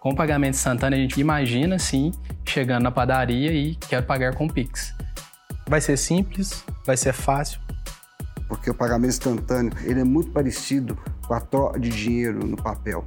Com o pagamento instantâneo, a gente imagina, sim, chegando na padaria e quer pagar com Pix. Vai ser simples, vai ser fácil. Porque o pagamento instantâneo ele é muito parecido com a troca de dinheiro no papel.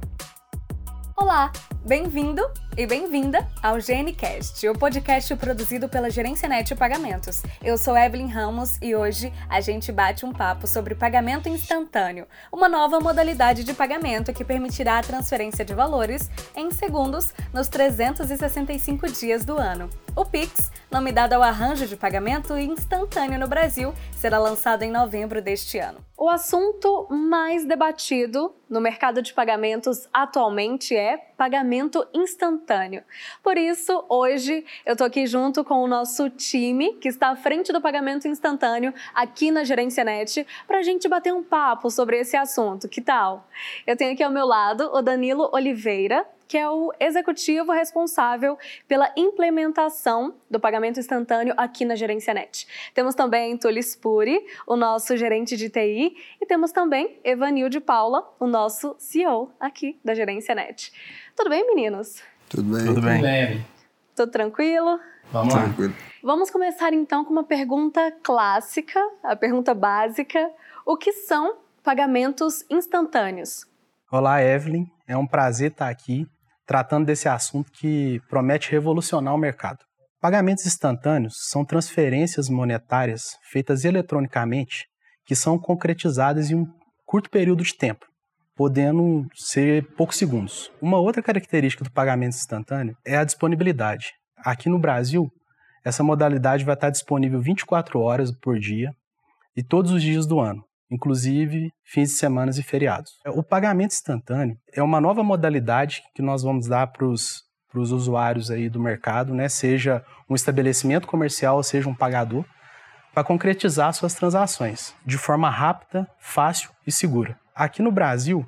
Olá, bem-vindo e bem-vinda ao GNCast, o podcast produzido pela Gerência Net Pagamentos. Eu sou Evelyn Ramos e hoje a gente bate um papo sobre pagamento instantâneo, uma nova modalidade de pagamento que permitirá a transferência de valores em segundos nos 365 dias do ano. O Pix, nome dado ao arranjo de pagamento instantâneo no Brasil, será lançado em novembro deste ano. O assunto mais debatido no mercado de pagamentos atualmente é pagamento instantâneo. Por isso, hoje eu tô aqui junto com o nosso time que está à frente do pagamento instantâneo aqui na Gerência Net para a gente bater um papo sobre esse assunto. Que tal? Eu tenho aqui ao meu lado o Danilo Oliveira, que é o executivo responsável pela implementação do pagamento instantâneo aqui na Gerência Net. Temos também Túlio Spuri, o nosso gerente de TI, e temos também Evanil de Paula, o nosso CEO aqui da Gerência Net. Tudo bem, meninos? Tudo bem? Tudo bem. Tudo bem. Tudo tranquilo? Vamos lá. Tranquilo. Vamos começar então com uma pergunta clássica, a pergunta básica: o que são pagamentos instantâneos? Olá, Evelyn. É um prazer estar aqui tratando desse assunto que promete revolucionar o mercado. Pagamentos instantâneos são transferências monetárias feitas eletronicamente que são concretizadas em um curto período de tempo, podendo ser poucos segundos. Uma outra característica do pagamento instantâneo é a disponibilidade. Aqui no Brasil, essa modalidade vai estar disponível 24 horas por dia e todos os dias do ano inclusive fins de semana e feriados. O pagamento instantâneo é uma nova modalidade que nós vamos dar para os usuários aí do mercado, né? seja um estabelecimento comercial, seja um pagador, para concretizar suas transações de forma rápida, fácil e segura. Aqui no Brasil,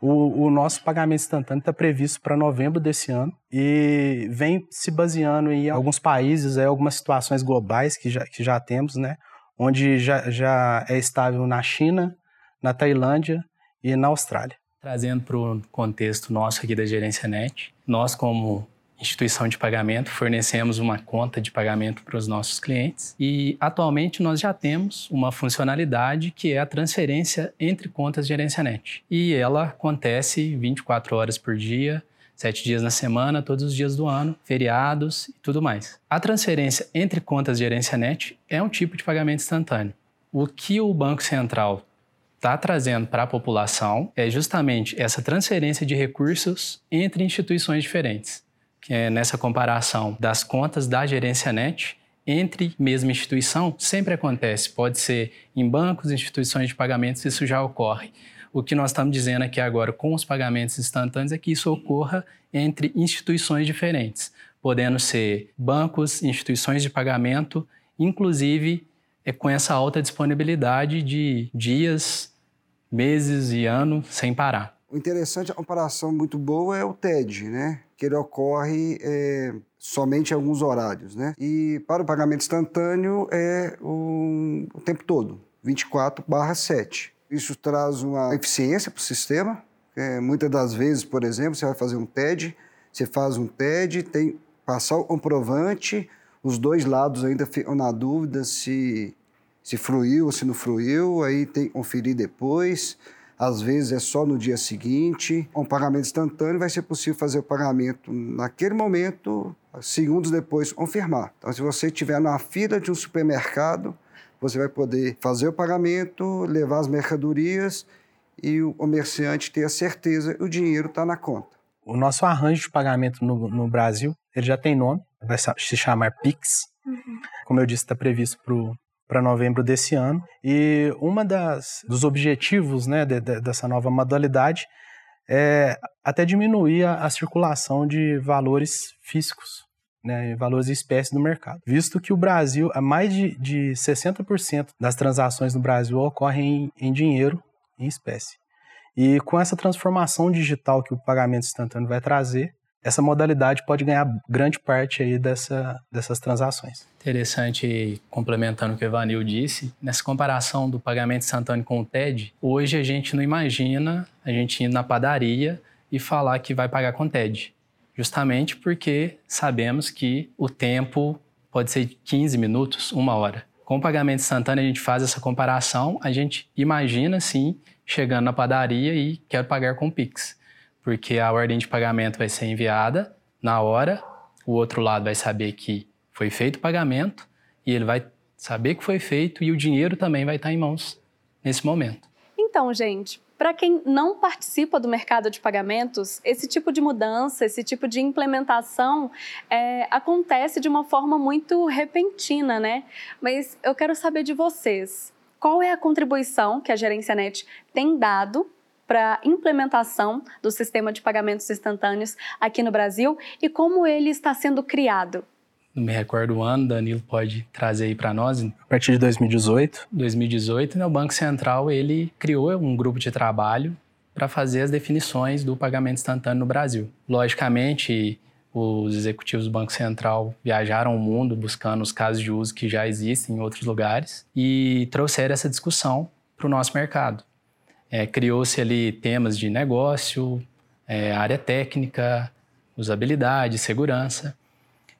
o, o nosso pagamento instantâneo está previsto para novembro desse ano e vem se baseando em alguns países, aí, algumas situações globais que já, que já temos, né? onde já, já é estável na China, na Tailândia e na Austrália. Trazendo para o contexto nosso aqui da Gerência Net, nós, como instituição de pagamento, fornecemos uma conta de pagamento para os nossos clientes e atualmente nós já temos uma funcionalidade que é a transferência entre contas Gerência Net. E ela acontece 24 horas por dia, sete dias na semana, todos os dias do ano, feriados e tudo mais. A transferência entre contas de gerência net é um tipo de pagamento instantâneo. O que o Banco Central está trazendo para a população é justamente essa transferência de recursos entre instituições diferentes, é nessa comparação das contas da gerência net entre mesma instituição sempre acontece. Pode ser em bancos, instituições de pagamentos, isso já ocorre. O que nós estamos dizendo aqui agora com os pagamentos instantâneos é que isso ocorra entre instituições diferentes, podendo ser bancos, instituições de pagamento, inclusive é com essa alta disponibilidade de dias, meses e ano sem parar. O interessante, a comparação muito boa é o TED, né? Que ele ocorre é, somente em alguns horários, né? E para o pagamento instantâneo é o, o tempo todo, 24 barra 7. Isso traz uma eficiência para o sistema. É, muitas das vezes, por exemplo, você vai fazer um TED, você faz um TED, tem passar o comprovante, os dois lados ainda ficam na dúvida se, se fluiu ou se não fluiu, aí tem que conferir depois. Às vezes é só no dia seguinte. Um pagamento instantâneo vai ser possível fazer o pagamento naquele momento, segundos depois confirmar. Então, se você estiver na fila de um supermercado, você vai poder fazer o pagamento, levar as mercadorias e o comerciante ter a certeza que o dinheiro está na conta. O nosso arranjo de pagamento no, no, Brasil, ele já tem nome, vai se chamar Pix. Uhum. Como eu disse, está previsto para novembro desse ano. E uma das dos objetivos né, de, de, dessa nova modalidade é até diminuir a, a circulação de valores físicos né, valores em espécie no mercado. Visto que o Brasil, mais de, de 60% das transações no Brasil ocorrem em, em dinheiro, em espécie. E com essa transformação digital que o pagamento instantâneo vai trazer, essa modalidade pode ganhar grande parte aí dessa, dessas transações. Interessante, complementando o que o Evanil disse, nessa comparação do pagamento instantâneo com o TED, hoje a gente não imagina a gente ir na padaria e falar que vai pagar com TED. justamente porque sabemos que o tempo pode ser 15 minutos, uma hora. Com o pagamento instantâneo, a gente faz essa comparação, a gente imagina, sim, chegando na padaria e quero pagar com Pix, porque a ordem de pagamento vai ser enviada na hora, o outro lado vai saber que foi feito o pagamento e ele vai saber que foi feito e o dinheiro também vai estar em mãos nesse momento. Então, gente, para quem não participa do mercado de pagamentos, esse tipo de mudança, esse tipo de implementação é, acontece de uma forma muito repentina, né? Mas eu quero saber de vocês, qual é a contribuição que a Gerência Net tem dado para a implementação do sistema de pagamentos instantâneos aqui no Brasil e como ele está sendo criado? não me recordo o ano, Danilo pode trazer aí para nós. A partir de 2018. 2018, né, o Banco Central ele criou um grupo de trabalho para fazer as definições do pagamento instantâneo no Brasil. Logicamente, os executivos do Banco Central viajaram o mundo buscando os casos de uso que já existem em outros lugares e trouxeram essa discussão para o nosso mercado. É, Criou-se ali temas de negócio, é, área técnica, usabilidade, segurança.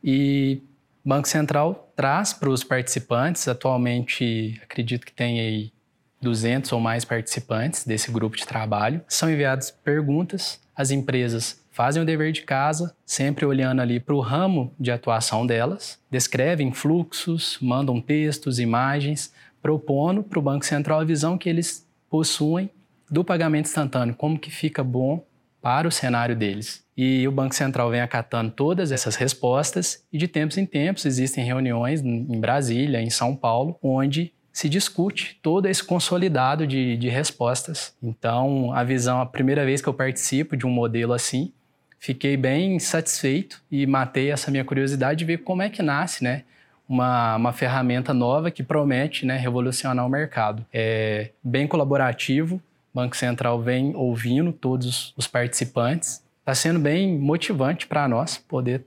E Banco Central traz para os participantes, atualmente acredito que tem aí 200 ou mais participantes desse grupo de trabalho. São enviadas perguntas, as empresas fazem o dever de casa, sempre olhando ali para o ramo de atuação delas, descrevem fluxos, mandam textos, imagens, propondo para o Banco Central a visão que eles possuem do pagamento instantâneo, como que fica bom para o cenário deles. E o Banco Central vem acatando todas essas respostas e de tempos em tempos existem reuniões em Brasília, em São Paulo, onde se discute todo esse consolidado de, de respostas. Então, a visão, a primeira vez que eu participo de um modelo assim, fiquei bem satisfeito e matei essa minha curiosidade de ver como é que nasce, né? Uma, uma ferramenta nova que promete né, revolucionar o mercado. É bem colaborativo, Banco Central vem ouvindo todos os participantes. Está sendo bem motivante para nós poder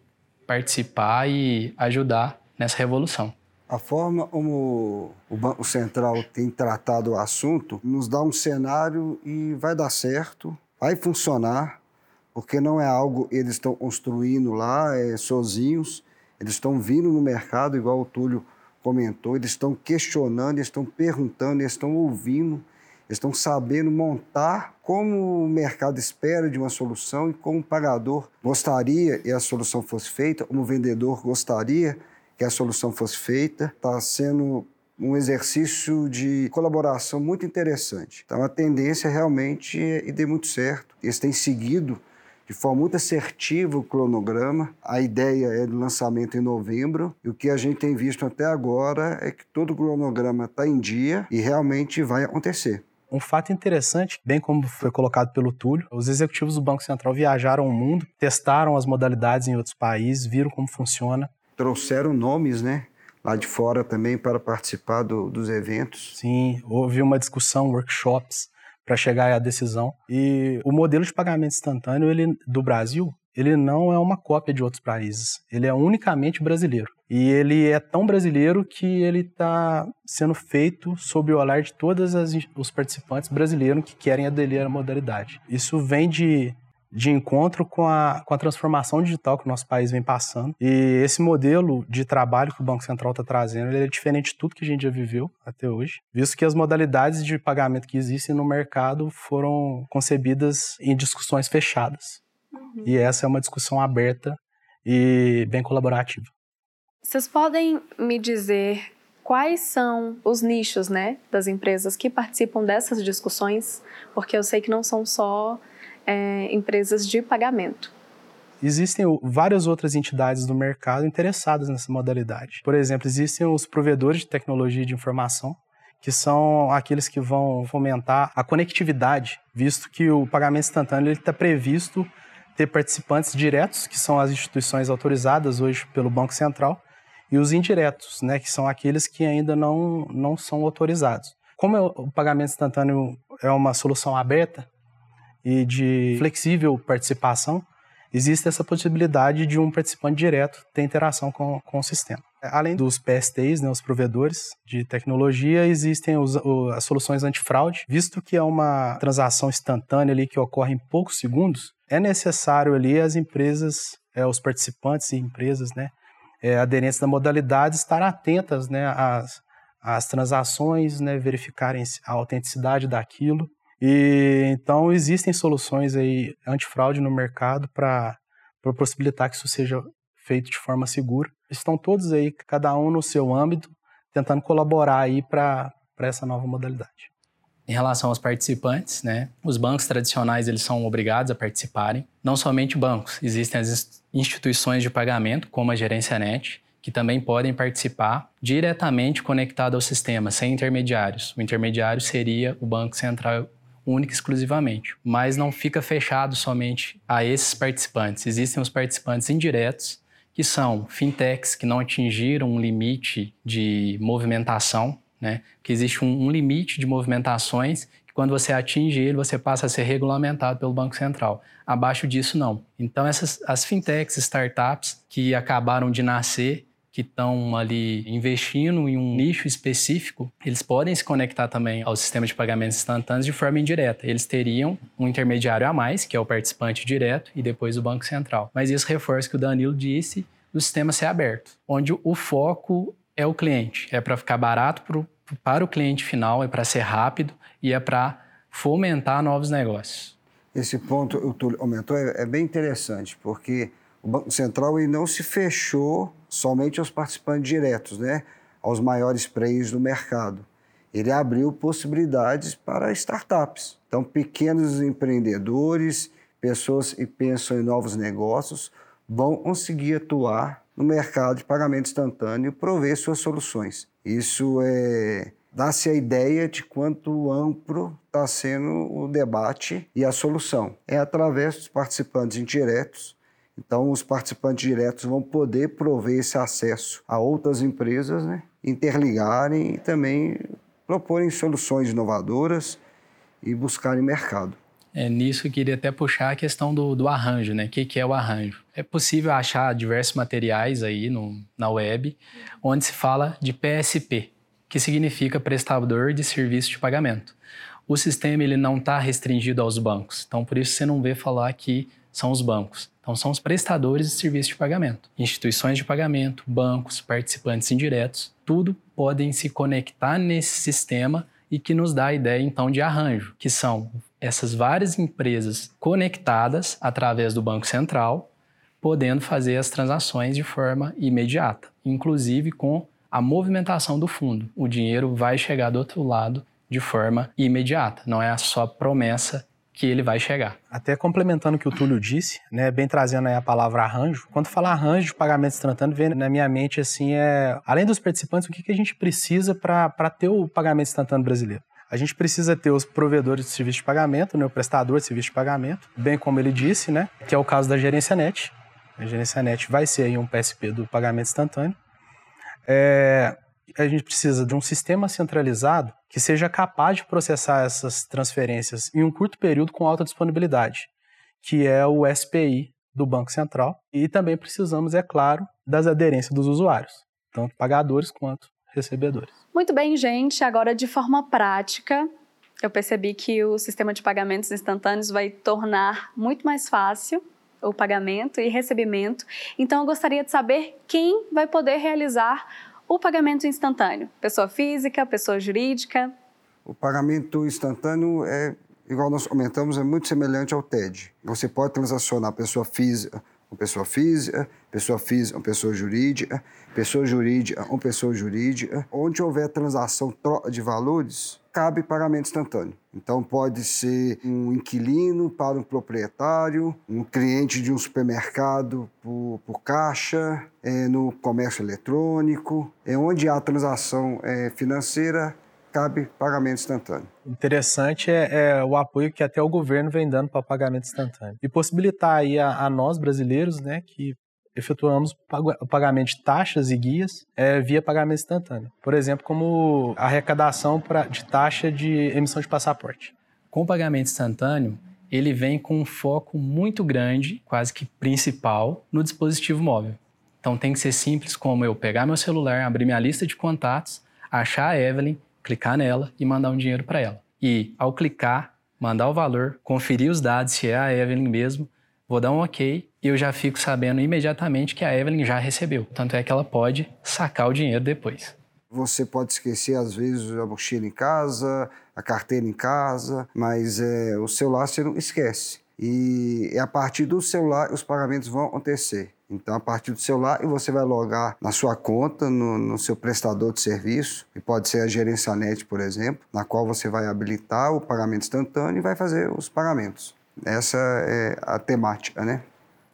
participar e ajudar nessa revolução. A forma como o Banco Central tem tratado o assunto nos dá um cenário e vai dar certo, vai funcionar, porque não é algo eles estão construindo lá é, sozinhos, eles estão vindo no mercado, igual o Túlio comentou, eles estão questionando, eles estão perguntando, eles estão ouvindo, eles estão sabendo montar como o mercado espera de uma solução e como o pagador gostaria que a solução fosse feita, como o vendedor gostaria que a solução fosse feita. Está sendo um exercício de colaboração muito interessante. Então, a tendência realmente é e dê muito certo. Eles têm seguido de forma muito assertiva o cronograma. A ideia é do lançamento em novembro. E o que a gente tem visto até agora é que todo o cronograma está em dia e realmente vai acontecer. Um fato interessante, bem como foi colocado pelo Túlio, os executivos do Banco Central viajaram o mundo, testaram as modalidades em outros países, viram como funciona. Trouxeram nomes, né? Lá de fora também para participar do, dos eventos. Sim, houve uma discussão, workshops para chegar à decisão. E o modelo de pagamento instantâneo ele, do Brasil, ele não é uma cópia de outros países. Ele é unicamente brasileiro. E ele é tão brasileiro que ele está sendo feito sob o olhar de todos os participantes brasileiros que querem aderir à modalidade. Isso vem de, de encontro com a, com a transformação digital que o nosso país vem passando. E esse modelo de trabalho que o Banco Central está trazendo ele é diferente de tudo que a gente já viveu até hoje, visto que as modalidades de pagamento que existem no mercado foram concebidas em discussões fechadas. Uhum. E essa é uma discussão aberta e bem colaborativa. Vocês podem me dizer quais são os nichos, né, das empresas que participam dessas discussões? Porque eu sei que não são só é, empresas de pagamento. Existem várias outras entidades do mercado interessadas nessa modalidade. Por exemplo, existem os provedores de tecnologia de informação, que são aqueles que vão fomentar a conectividade, visto que o pagamento instantâneo está previsto ter participantes diretos, que são as instituições autorizadas hoje pelo Banco Central, e os indiretos, né, que são aqueles que ainda não, não são autorizados. Como o pagamento instantâneo é uma solução aberta e de flexível participação, existe essa possibilidade de um participante direto ter interação com, com o sistema. Além dos PSTs, né, os provedores de tecnologia, existem os, as soluções antifraude. Visto que é uma transação instantânea ali que ocorre em poucos segundos, é necessário ali as empresas é, os participantes e empresas, né, é, aderentes da modalidade, estar atentas, né, às, às transações, né, verificarem a autenticidade daquilo. E então existem soluções aí antifraude no mercado para possibilitar que isso seja feito de forma segura. Estão todos aí, cada um no seu âmbito, tentando colaborar aí para essa nova modalidade. Em relação aos participantes, né, os bancos tradicionais eles são obrigados a participarem. Não somente bancos, existem as instituições de pagamento, como a Gerência Net, que também podem participar diretamente conectado ao sistema, sem intermediários. O intermediário seria o Banco Central único exclusivamente, mas não fica fechado somente a esses participantes. Existem os participantes indiretos, que são fintechs que não atingiram um limite de movimentação né? Que existe um, um limite de movimentações que quando você atinge ele, você passa a ser regulamentado pelo Banco Central. Abaixo disso, não. Então, essas, as fintechs, startups que acabaram de nascer, que estão ali investindo em um nicho específico, eles podem se conectar também ao sistema de pagamentos instantâneos de forma indireta. Eles teriam um intermediário a mais, que é o participante direto, e depois o Banco Central. Mas isso reforça o que o Danilo disse do sistema ser aberto, onde o foco é o cliente. É para ficar barato para o cliente final, é para ser rápido e é para fomentar novos negócios. Esse ponto o Túlio aumentou é, é, bem interessante, porque o Banco Central ele não se fechou somente aos participantes diretos, né? aos maiores players do mercado. Ele abriu possibilidades para startups. Então, pequenos empreendedores, pessoas que pensam em novos negócios, vão conseguir atuar no mercado de pagamento instantâneo prover suas soluções. Isso é dá-se a ideia de quanto amplo está sendo o debate e a solução. É através dos participantes indiretos. Então, os participantes diretos vão poder prover esse acesso a outras empresas, né? interligarem e também proporem soluções inovadoras e buscarem mercado. É, nisso eu queria até puxar a questão do, do arranjo, né? O que, que é o arranjo? É possível achar diversos materiais aí no, na web onde se fala de PSP, que significa prestador de serviço de pagamento. O sistema ele não está restringido aos bancos, então por isso você não vê falar que são os bancos. Então são os prestadores de serviço de pagamento, instituições de pagamento, bancos, participantes indiretos, tudo podem se conectar nesse sistema e que nos dá a ideia então de arranjo, que são essas várias empresas conectadas através do Banco Central, podendo fazer as transações de forma imediata, inclusive com a movimentação do fundo. O dinheiro vai chegar do outro lado de forma imediata, não é só promessa que ele vai chegar. Até complementando o que o Túlio disse, né, bem trazendo aí a palavra arranjo, quando falar arranjo de pagamento instantâneo, vem na minha mente assim, é, além dos participantes, o que, que a gente precisa para ter o pagamento instantâneo brasileiro? a gente precisa ter os provedores de serviço de pagamento, né, o prestador de serviço de pagamento, bem como ele disse, né, que é o caso da Gerência Net. A Gerência Net vai ser aí um PSP do pagamento instantâneo. É, a gente precisa de um sistema centralizado que seja capaz de processar essas transferências em um curto período com alta disponibilidade, que é o SPI do Banco Central. E também precisamos, é claro, das aderências dos usuários, tanto pagadores quanto recebedores. Muito bem, gente. Agora, de forma prática, eu percebi que o sistema de pagamentos instantâneos vai tornar muito mais fácil o pagamento e recebimento. Então, eu gostaria de saber quem vai poder realizar o pagamento instantâneo: pessoa física, pessoa jurídica. O pagamento instantâneo é, igual nós comentamos, é muito semelhante ao TED. Você pode transacionar pessoa física, uma pessoa física, pessoa física, uma pessoa jurídica, pessoa jurídica, uma pessoa jurídica. Onde houver transação de valores, cabe pagamento instantâneo. Então pode ser um inquilino para um proprietário, um cliente de um supermercado por, por caixa, é, no comércio eletrônico, é onde há transação é, financeira, cabe pagamento instantâneo. Interessante é, é, o apoio que até o governo vem dando para pagamento instantâneo. E possibilitar aí a, a nós brasileiros, né, que efetuamos o pagamento de taxas e guias é, via pagamento instantâneo. Por exemplo, como arrecadação pra, de taxa de emissão de passaporte. Com o pagamento instantâneo, ele vem com um foco muito grande, quase que principal, no dispositivo móvel. Então tem que ser simples como eu pegar meu celular, abrir minha lista de contatos, achar a Evelyn, clicar nela e mandar um dinheiro para ela. E ao clicar, mandar o valor, conferir os dados se é a Evelyn mesmo, vou dar um OK e eu já fico sabendo imediatamente que a Evelyn já recebeu. Tanto é que ela pode sacar o dinheiro depois. Você pode esquecer, às vezes, a mochila em casa, a carteira em casa, mas é, o celular você não esquece. E a partir do celular os pagamentos vão acontecer. Então, a partir do celular, você vai logar na sua conta, no, no, seu prestador de serviço, e pode ser a GerenciaNet, por exemplo, na qual você vai habilitar o pagamento instantâneo e vai fazer os pagamentos. Essa é a temática, né?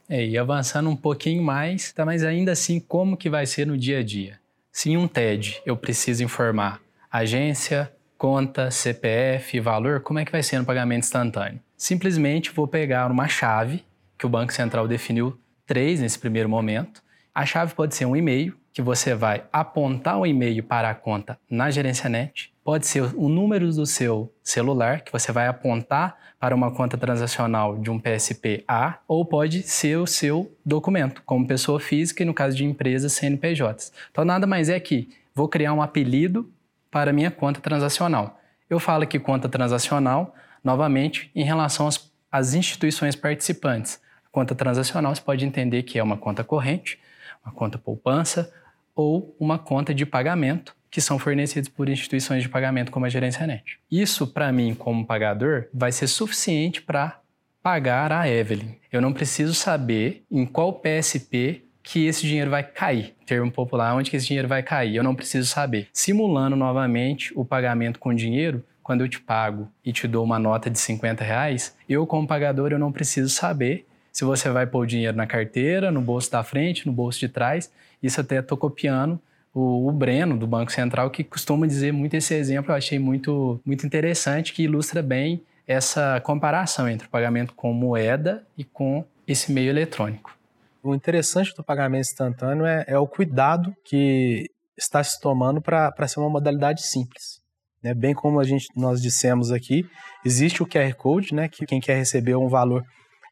É, e avançando um pouquinho mais, tá, mas ainda assim, como que vai ser no dia a dia? Se em um TED eu preciso informar agência, conta, CPF, valor, como é que vai ser no pagamento instantâneo? Simplesmente vou pegar uma chave que o Banco Central definiu três nesse primeiro momento. A chave pode ser um e-mail, que você vai apontar o e-mail para a conta na gerência net. Pode ser o número do seu celular, que você vai apontar para uma conta transacional de um PSP A, ou pode ser o seu documento, como pessoa física e no caso de empresas CNPJs. Então nada mais é que vou criar um apelido para minha conta transacional. Eu falo aqui conta transacional, novamente, em relação às, às instituições participantes. A conta transacional você pode entender que é uma conta corrente, uma conta poupança, ou uma conta de pagamento que são fornecidos por instituições de pagamento como a Gerência Net. Isso, para mim, como pagador, vai ser suficiente para pagar a Evelyn. Eu não preciso saber em qual PSP que esse dinheiro vai cair. Termo popular, onde que esse dinheiro vai cair. Eu não preciso saber. Simulando novamente o pagamento com dinheiro, quando eu te pago e te dou uma nota de 50 reais, eu, como pagador, eu não preciso saber se você vai pôr o dinheiro na carteira, no bolso da frente, no bolso de trás. Isso até estou copiando o, o, Breno, do Banco Central, que costuma dizer muito esse exemplo, eu achei muito, muito interessante, que ilustra bem essa comparação entre o pagamento com moeda e com esse meio eletrônico. O interessante do pagamento instantâneo é, é o cuidado que está se tomando para ser uma modalidade simples. Né? Bem como a gente, nós dissemos aqui, existe o QR Code, né, que quem quer receber um valor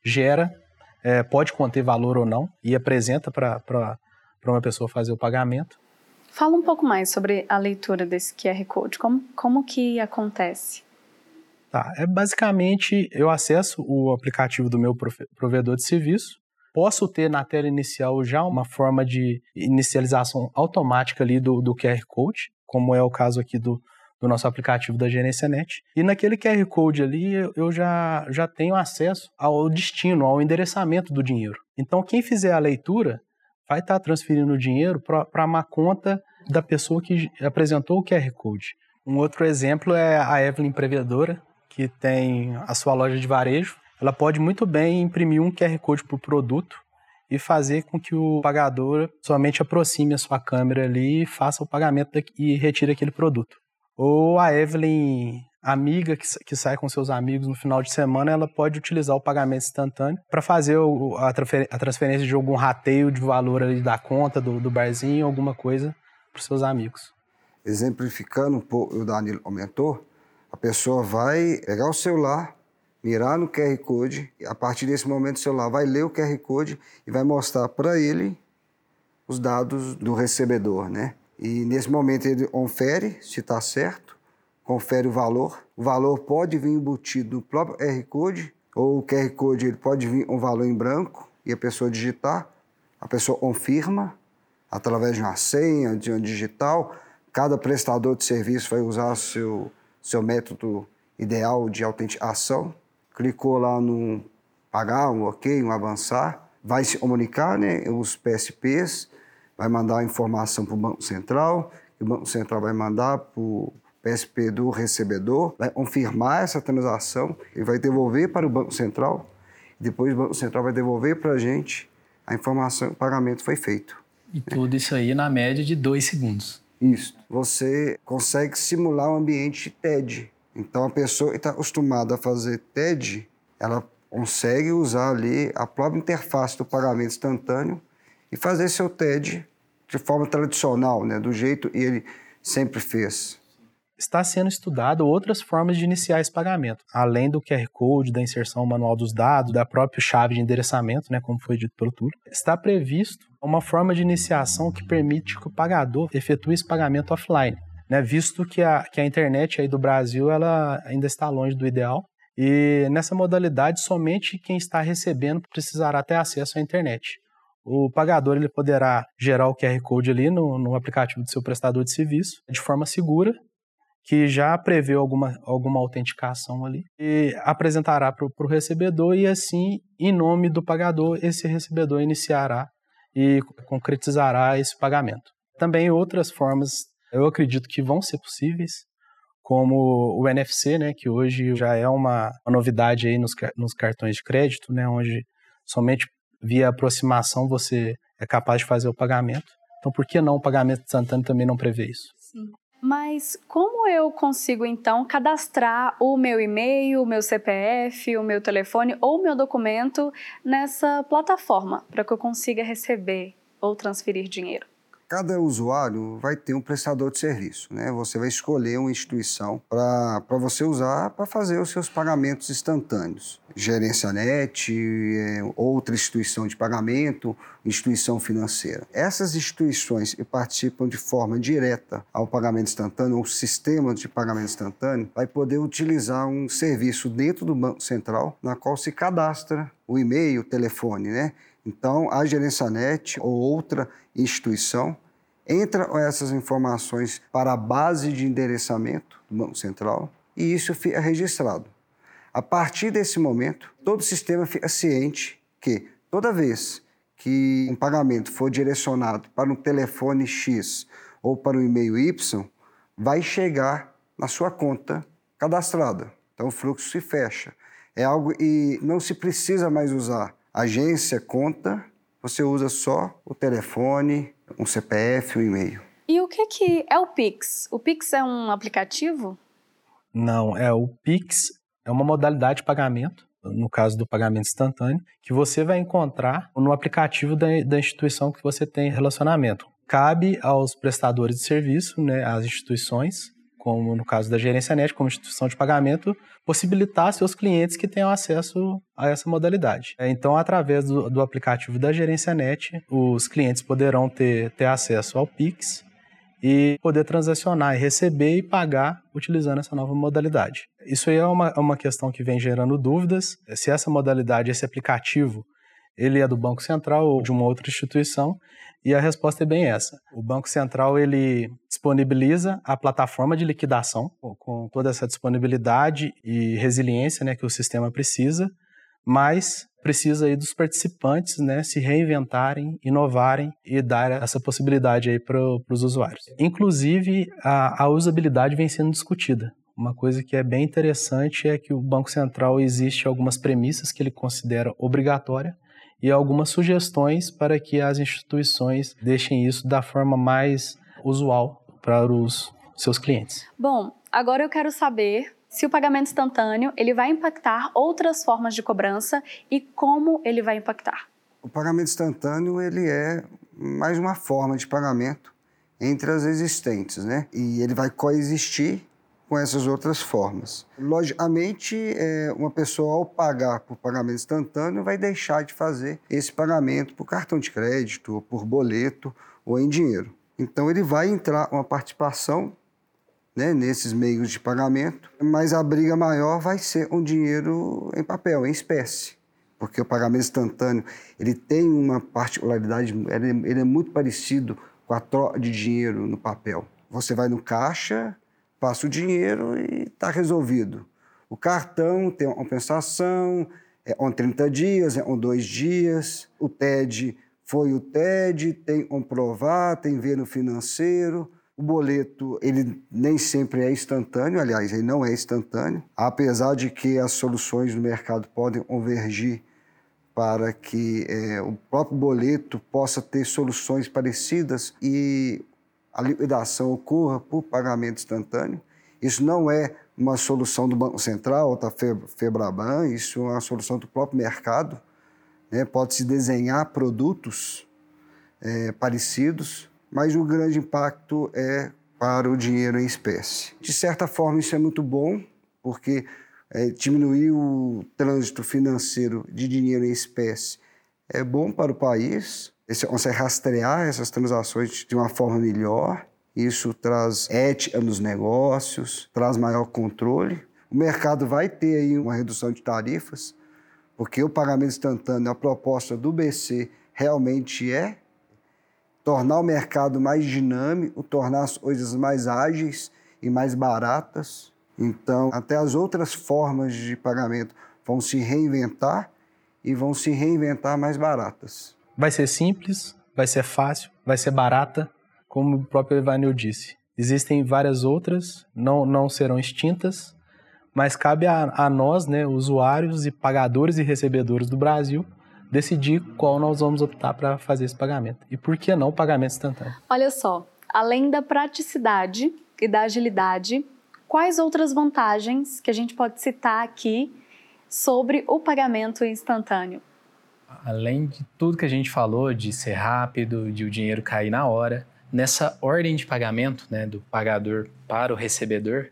gera, é, pode conter valor ou não, e apresenta para uma pessoa fazer o pagamento. Fala um pouco mais sobre a leitura desse QR Code. Como, como que acontece? Tá, é basicamente eu acesso o aplicativo do meu provedor de serviço, posso ter na tela inicial já uma forma de inicialização automática ali do, do QR Code, como é o caso aqui do, do nosso aplicativo da Gerência Net. E naquele QR Code ali eu já, já tenho acesso ao destino, ao endereçamento do dinheiro. Então quem fizer a leitura vai estar tá transferindo o dinheiro para uma conta da pessoa que apresentou o QR Code. Um outro exemplo é a Evelyn Prevedora, que tem a sua loja de varejo. Ela pode muito bem imprimir um QR Code para o produto e fazer com que o pagador somente aproxime a sua câmera ali e faça o pagamento e retire aquele produto. Ou a Evelyn amiga que, que sai com seus amigos no final de semana, ela pode utilizar o pagamento instantâneo para fazer o, a, a, transferência de algum rateio de valor ali da conta, do, do barzinho, alguma coisa para seus amigos. Exemplificando o Danilo aumentou, a pessoa vai pegar o celular, mirar no QR Code, e a partir desse momento o celular vai ler o QR Code e vai mostrar para ele os dados do recebedor, né? E nesse momento ele confere se está certo, confere o valor. O valor pode vir embutido no próprio QR Code, ou o QR Code ele pode vir um valor em branco e a pessoa digitar, a pessoa confirma através de uma senha, de um digital. Cada prestador de serviço vai usar seu, seu método ideal de autenticação. Clicou lá no pagar, um ok, um avançar, vai se comunicar, né, os PSPs, vai mandar a informação para o Banco Central, e o Banco Central vai mandar para o PSP do recebedor, vai confirmar essa transação e vai devolver para o Banco Central. Depois o Banco Central vai devolver para a gente a informação que o pagamento foi feito. E tudo isso aí na média de dois segundos. Isso. Você consegue simular um ambiente TED. Então a pessoa que está acostumada a fazer TED, ela consegue usar ali a própria interface do pagamento instantâneo e fazer seu TED de forma tradicional, né? do jeito que ele sempre fez está sendo estudado outras formas de iniciar esse pagamento, além do QR Code, da inserção manual dos dados, da própria chave de endereçamento, né, como foi dito pelo Túlio. Está previsto uma forma de iniciação que permite que o pagador efetue esse pagamento offline, né, visto que a, que a internet aí do Brasil ela ainda está longe do ideal. E nessa modalidade, somente quem está recebendo precisará ter acesso à internet. O pagador ele poderá gerar o QR Code ali no, no aplicativo do seu prestador de serviço de forma segura, que já prevê alguma, alguma autenticação ali, e apresentará para o recebedor, e assim, em nome do pagador, esse recebedor iniciará e concretizará esse pagamento. Também outras formas, eu acredito que vão ser possíveis, como o NFC, né, que hoje já é uma, novidade aí nos, nos cartões de crédito, né, onde somente via aproximação você é capaz de fazer o pagamento. Então, por que não o pagamento instantâneo também não prevê isso? Sim. Mas como eu consigo então cadastrar o meu e-mail, o meu CPF, o meu telefone ou o meu documento nessa plataforma para que eu consiga receber ou transferir dinheiro? Cada usuário vai ter um prestador de serviço, né? Você vai escolher uma instituição para você usar para fazer os seus pagamentos instantâneos. Gerência Net, é, outra instituição de pagamento, instituição financeira. Essas instituições participam de forma direta ao pagamento instantâneo, ou sistema de pagamento instantâneo, vai poder utilizar um serviço dentro do Banco Central, na qual se cadastra o e-mail, o telefone, né? Então, a Gerência Net ou outra instituição entra essas informações para a base de endereçamento do Banco Central e isso fica registrado. A partir desse momento, todo o sistema fica ciente que toda vez que um pagamento for direcionado para um telefone X ou para um e-mail Y, vai chegar na sua conta cadastrada. Então o fluxo se fecha. É algo e não se precisa mais usar agência, conta, você usa só o telefone, um CPF, um e-mail. E o que, que é o Pix? O Pix é um aplicativo? Não, é o Pix é uma modalidade de pagamento, no caso do pagamento instantâneo, que você vai encontrar no aplicativo da, da instituição que você tem relacionamento. Cabe aos prestadores de serviço, né, às instituições, como no caso da Gerência Net, como instituição de pagamento, possibilitar seus clientes que tenham acesso a essa modalidade. É, então, através do, do aplicativo da Gerência Net, os clientes poderão ter, ter acesso ao Pix e poder transacionar receber e pagar utilizando essa nova modalidade. Isso aí é uma, é uma questão que vem gerando dúvidas, se essa modalidade, esse aplicativo, ele é do Banco Central ou de uma outra instituição, e a resposta é bem essa. O Banco Central ele disponibiliza a plataforma de liquidação com toda essa disponibilidade e resiliência né, que o sistema precisa, mas precisa aí dos participantes né, se reinventarem, inovarem e dar essa possibilidade aí para os usuários. Inclusive, a, a usabilidade vem sendo discutida. Uma coisa que é bem interessante é que o Banco Central existe algumas premissas que ele considera obrigatória e algumas sugestões para que as instituições deixem isso da forma mais usual para os seus clientes. Bom, agora eu quero saber se o pagamento instantâneo ele vai impactar outras formas de cobrança e como ele vai impactar. O pagamento instantâneo ele é mais uma forma de pagamento entre as existentes, né? E ele vai coexistir com essas outras formas. Logicamente, é, uma pessoa ao pagar por pagamento instantâneo vai deixar de fazer esse pagamento por cartão de crédito, ou por boleto ou em dinheiro. Então ele vai entrar uma participação né, nesses meios de pagamento, mas a briga maior vai ser um dinheiro em papel, em espécie, porque o pagamento instantâneo ele tem uma particularidade, ele, ele é muito parecido com a troca de dinheiro no papel. Você vai no caixa, passa o dinheiro e está resolvido. O cartão tem uma compensação, é um 30 dias, é um dois dias. O TED foi o TED, tem um provar, tem ver no financeiro. O boleto, ele nem sempre é instantâneo, aliás, ele não é instantâneo, apesar de que as soluções no mercado podem convergir para que é, o próprio boleto possa ter soluções parecidas e a liquidação ocorra por pagamento instantâneo. Isso não é uma solução do Banco Central da Febraban, isso é uma solução do próprio mercado. Né? Pode-se desenhar produtos é, parecidos, mas o grande impacto é para o dinheiro em espécie. De certa forma, isso é muito bom, porque é, diminuir o trânsito financeiro de dinheiro em espécie é bom para o país, você consegue rastrear essas transações de uma forma melhor. Isso traz ética nos negócios, traz maior controle. O mercado vai ter aí uma redução de tarifas, porque o pagamento instantâneo, a proposta do BC realmente é tornar o mercado mais dinâmico, tornar as coisas mais ágeis e mais baratas. Então, até as outras formas de pagamento vão se reinventar e vão se reinventar mais baratas. Vai ser simples, vai ser fácil, vai ser barata, como o próprio Evanil disse. Existem várias outras, não, não serão extintas, mas cabe a, a nós, né, usuários e pagadores e recebedores do Brasil, decidir qual nós vamos optar para fazer esse pagamento. E por que não pagamento instantâneo? Olha só, além da praticidade e da agilidade, quais outras vantagens que a gente pode citar aqui sobre o pagamento instantâneo? Além de tudo que a gente falou, de ser rápido, de o dinheiro cair na hora, nessa ordem de pagamento, né, do pagador para o recebedor,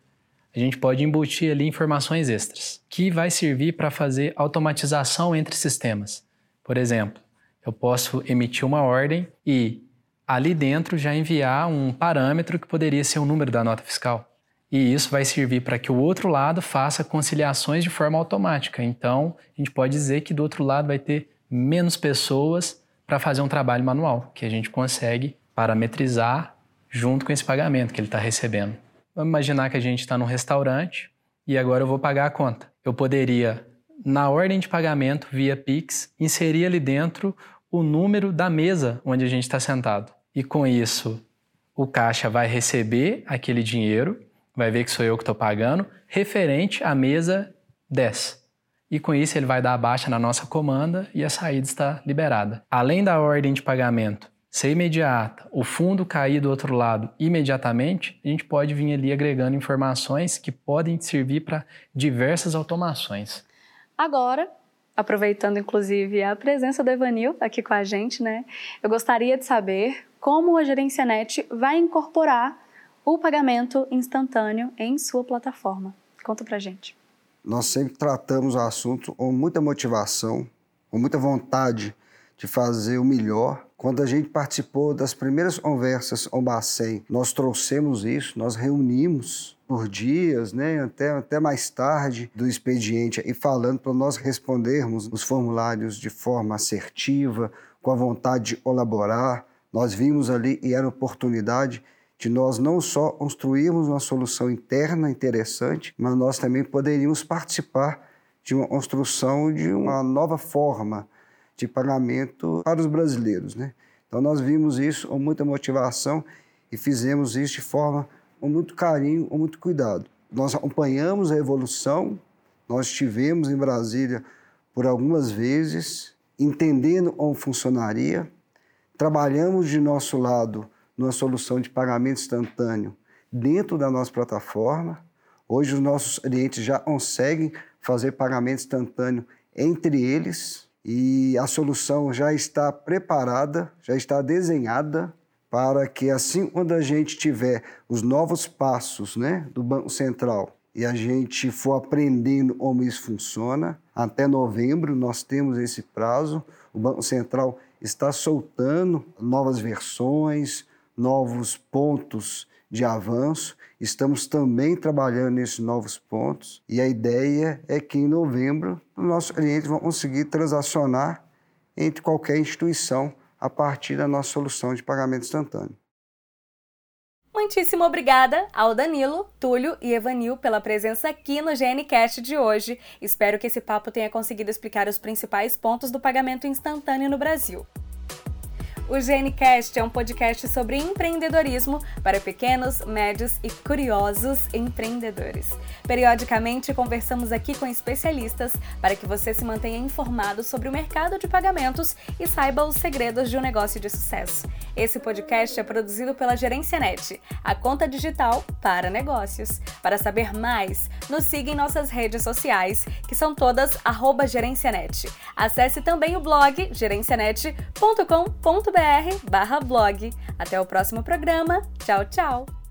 a gente pode embutir ali informações extras, que vai servir para fazer automatização entre sistemas. Por exemplo, eu posso emitir uma ordem e ali dentro já enviar um parâmetro que poderia ser o número da nota fiscal. E isso vai servir para que o outro lado faça conciliações de forma automática. Então, a gente pode dizer que do outro lado vai ter menos pessoas para fazer um trabalho manual, que a gente consegue parametrizar junto com esse pagamento que ele está recebendo. Vamos imaginar que a gente está num restaurante e agora eu vou pagar a conta. Eu poderia, na ordem de pagamento via Pix, inserir ali dentro o número da mesa onde a gente está sentado. E com isso, o caixa vai receber aquele dinheiro, vai ver que sou eu que estou pagando, referente à mesa 10 e com isso ele vai dar a baixa na nossa comanda e a saída está liberada. Além da ordem de pagamento ser imediata, o fundo cair do outro lado imediatamente, a gente pode vir ali agregando informações que podem servir para diversas automações. Agora, aproveitando inclusive a presença do Evanil aqui com a gente, né? Eu gostaria de saber como a Gerência Net vai incorporar o pagamento instantâneo em sua plataforma. Conta pra gente. Nós sempre tratamos o assunto com muita motivação, com muita vontade de fazer o melhor. Quando a gente participou das primeiras conversas com o Bacen, nós trouxemos isso, nós reunimos por dias, né, até, até mais tarde do expediente, e falando para nós respondermos os formulários de forma assertiva, com a vontade de colaborar. Nós vimos ali e era oportunidade de nós não só construirmos uma solução interna interessante, mas nós também poderíamos participar de uma construção de uma nova forma de pagamento para os brasileiros. Né? Então nós vimos isso com muita motivação e fizemos isso de forma com muito carinho, com muito cuidado. Nós acompanhamos a evolução, nós estivemos em Brasília por algumas vezes, entendendo como funcionaria, trabalhamos de nosso lado numa solução de pagamento instantâneo dentro da nossa plataforma. Hoje os nossos clientes já conseguem fazer pagamento instantâneo entre eles e a solução já está preparada, já está desenhada para que assim quando a gente tiver os novos passos, né, do Banco Central e a gente for aprendendo como isso funciona, até novembro nós temos esse prazo, o Banco Central está soltando novas versões, novos pontos de avanço. Estamos também trabalhando nesses novos pontos e a ideia é que em novembro os nossos clientes vão conseguir transacionar entre qualquer instituição a partir da nossa solução de pagamento instantâneo. Muitíssimo obrigada ao Danilo, Túlio e Evanil pela presença aqui no GNCast de hoje. Espero que esse papo tenha conseguido explicar os principais pontos do pagamento instantâneo no Brasil. O GNCast é um podcast sobre empreendedorismo para pequenos, médios e curiosos empreendedores. Periodicamente conversamos aqui com especialistas para que você se mantenha informado sobre o mercado de pagamentos e saiba os segredos de um negócio de sucesso. Esse podcast é produzido pela Gerência Net, a conta digital para negócios. Para saber mais, nos siga em nossas redes sociais, que são todas @gerencianet. Acesse também o blog gerencianet.com.br blog. Até o próximo programa. Tchau, tchau!